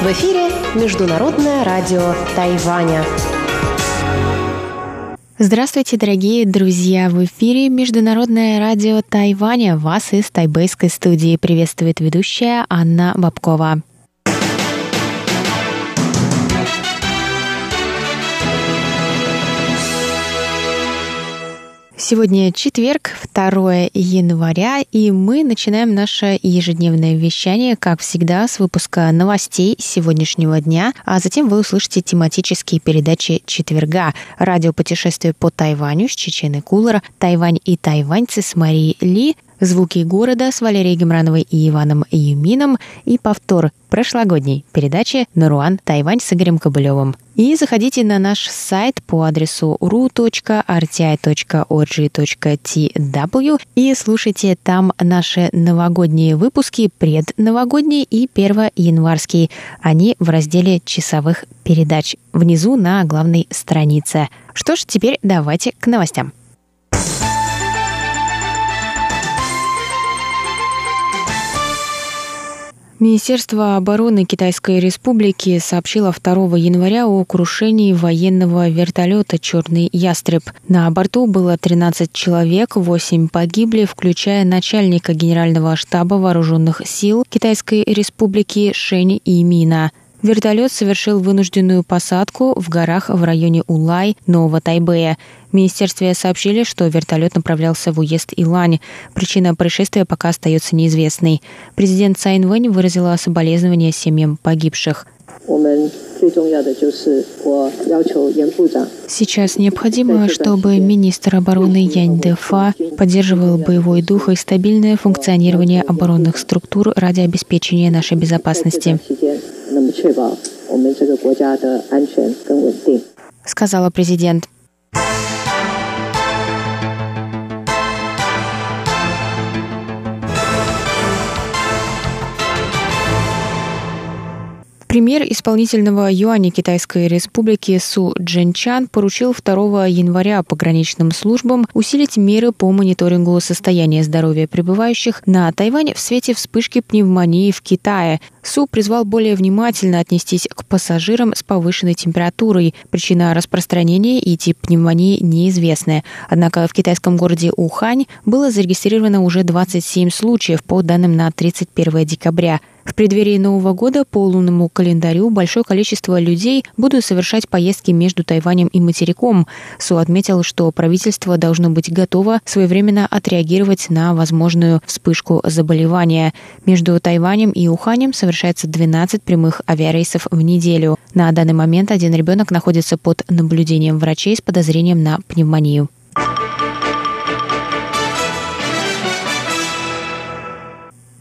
В эфире Международное радио Тайваня. Здравствуйте, дорогие друзья! В эфире Международное радио Тайваня. Вас из тайбэйской студии приветствует ведущая Анна Бабкова. Сегодня четверг, 2 января, и мы начинаем наше ежедневное вещание, как всегда, с выпуска новостей сегодняшнего дня, а затем вы услышите тематические передачи четверга. Радиопутешествие по Тайваню с Чеченой Кулера, Тайвань и тайваньцы с Марией Ли, Звуки города с Валерией Гемрановой и Иваном Юмином и повтор прошлогодней передачи «Наруан. Тайвань» с Игорем Кобылевым. И заходите на наш сайт по адресу ru.rti.org.tw и слушайте там наши новогодние выпуски, предновогодние и первоянварские. Они в разделе часовых передач внизу на главной странице. Что ж, теперь давайте к новостям. Министерство обороны Китайской Республики сообщило 2 января о крушении военного вертолета «Черный ястреб». На борту было 13 человек, 8 погибли, включая начальника Генерального штаба вооруженных сил Китайской Республики Шэнь Имина. Вертолет совершил вынужденную посадку в горах в районе Улай, Нового Тайбэя. Министерстве сообщили, что вертолет направлялся в уезд Илань. Причина происшествия пока остается неизвестной. Президент Цайн Вэнь выразила соболезнования семьям погибших. Сейчас необходимо, чтобы министр обороны Янь Дефа поддерживал боевой дух и стабильное функционирование оборонных структур ради обеспечения нашей безопасности. Сказала президент. Премьер исполнительного юаня Китайской Республики Су Джинчан поручил 2 января пограничным службам усилить меры по мониторингу состояния здоровья прибывающих на Тайвань в свете вспышки пневмонии в Китае. Су призвал более внимательно отнестись к пассажирам с повышенной температурой. Причина распространения и тип пневмонии неизвестны. Однако в китайском городе Ухань было зарегистрировано уже 27 случаев по данным на 31 декабря. В преддверии Нового года по лунному календарю большое количество людей будут совершать поездки между Тайванем и материком. Су отметил, что правительство должно быть готово своевременно отреагировать на возможную вспышку заболевания. Между Тайванем и Уханем совершается 12 прямых авиарейсов в неделю. На данный момент один ребенок находится под наблюдением врачей с подозрением на пневмонию.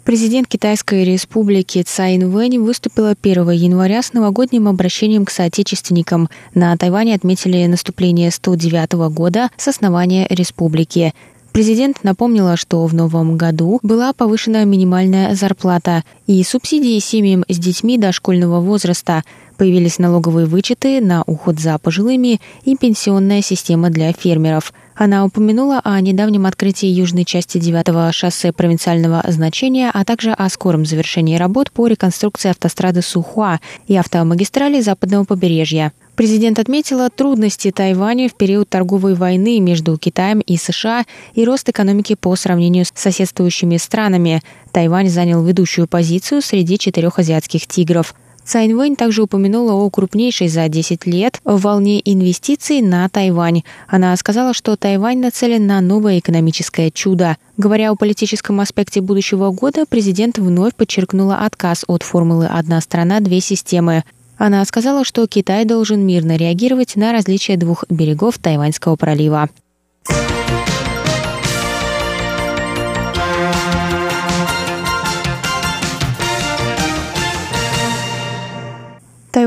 Президент Китайской республики Цай Инвэнь выступила 1 января с новогодним обращением к соотечественникам. На Тайване отметили наступление 109 года с основания республики. Президент напомнила, что в новом году была повышена минимальная зарплата и субсидии семьям с детьми дошкольного возраста. Появились налоговые вычеты на уход за пожилыми и пенсионная система для фермеров – она упомянула о недавнем открытии южной части 9-го шоссе провинциального значения, а также о скором завершении работ по реконструкции автострады Сухуа и автомагистрали западного побережья. Президент отметила трудности Тайваня в период торговой войны между Китаем и США и рост экономики по сравнению с соседствующими странами. Тайвань занял ведущую позицию среди четырех азиатских тигров. Цайн Вэнь также упомянула о крупнейшей за 10 лет волне инвестиций на Тайвань. Она сказала, что Тайвань нацелен на новое экономическое чудо. Говоря о политическом аспекте будущего года, президент вновь подчеркнула отказ от формулы «одна страна, две системы». Она сказала, что Китай должен мирно реагировать на различия двух берегов Тайваньского пролива.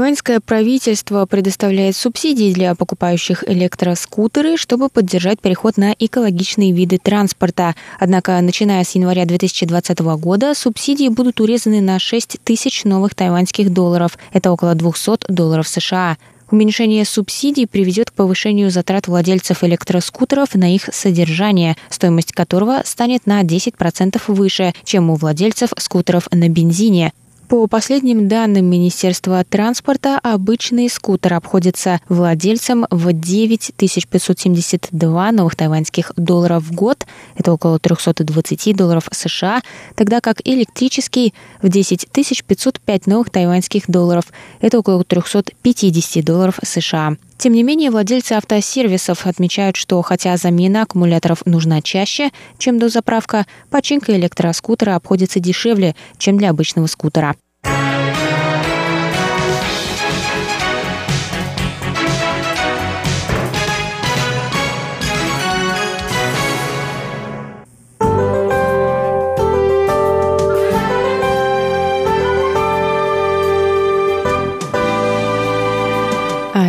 Тайваньское правительство предоставляет субсидии для покупающих электроскутеры, чтобы поддержать переход на экологичные виды транспорта. Однако, начиная с января 2020 года, субсидии будут урезаны на 6 тысяч новых тайваньских долларов. Это около 200 долларов США. Уменьшение субсидий приведет к повышению затрат владельцев электроскутеров на их содержание, стоимость которого станет на 10% выше, чем у владельцев скутеров на бензине. По последним данным Министерства транспорта, обычный скутер обходится владельцам в 9572 новых тайваньских долларов в год, это около 320 долларов США, тогда как электрический в 10 505 новых тайваньских долларов, это около 350 долларов США. Тем не менее, владельцы автосервисов отмечают, что хотя замена аккумуляторов нужна чаще, чем дозаправка, починка электроскутера обходится дешевле, чем для обычного скутера.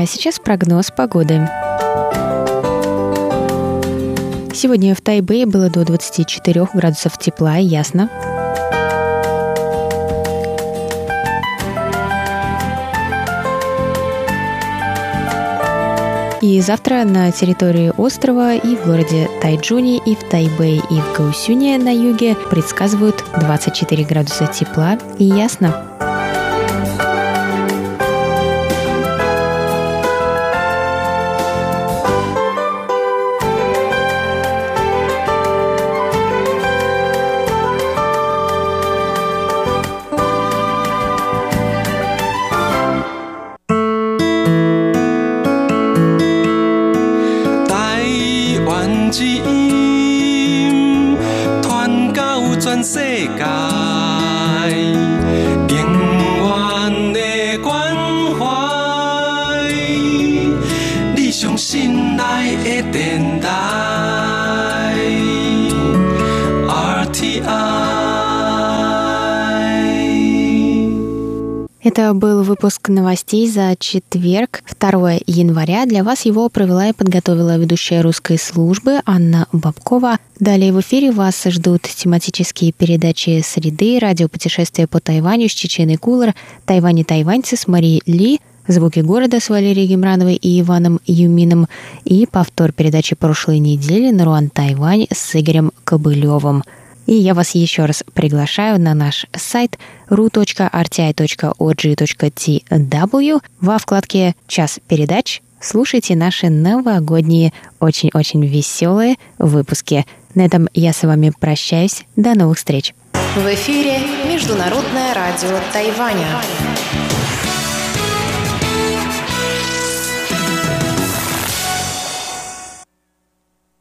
Сейчас прогноз погоды. Сегодня в Тайбэе было до 24 градусов тепла и ясно. И завтра на территории острова и в городе Тайджуни, и в Тайбэе, и в Гаусюне на юге предсказывают 24 градуса тепла и ясно. 心，传到全世界。Это был выпуск новостей за четверг, 2 января. Для вас его провела и подготовила ведущая русской службы Анна Бабкова. Далее в эфире вас ждут тематические передачи «Среды», радиопутешествия по Тайваню с Чеченой Кулер, «Тайвань и тайваньцы» с Марией Ли, «Звуки города» с Валерией Гемрановой и Иваном Юмином и повтор передачи прошлой недели «Наруан Тайвань» с Игорем Кобылевым – и я вас еще раз приглашаю на наш сайт ru.rti.org.tw во вкладке «Час передач» слушайте наши новогодние, очень-очень веселые выпуски. На этом я с вами прощаюсь. До новых встреч. В эфире Международное радио Тайваня.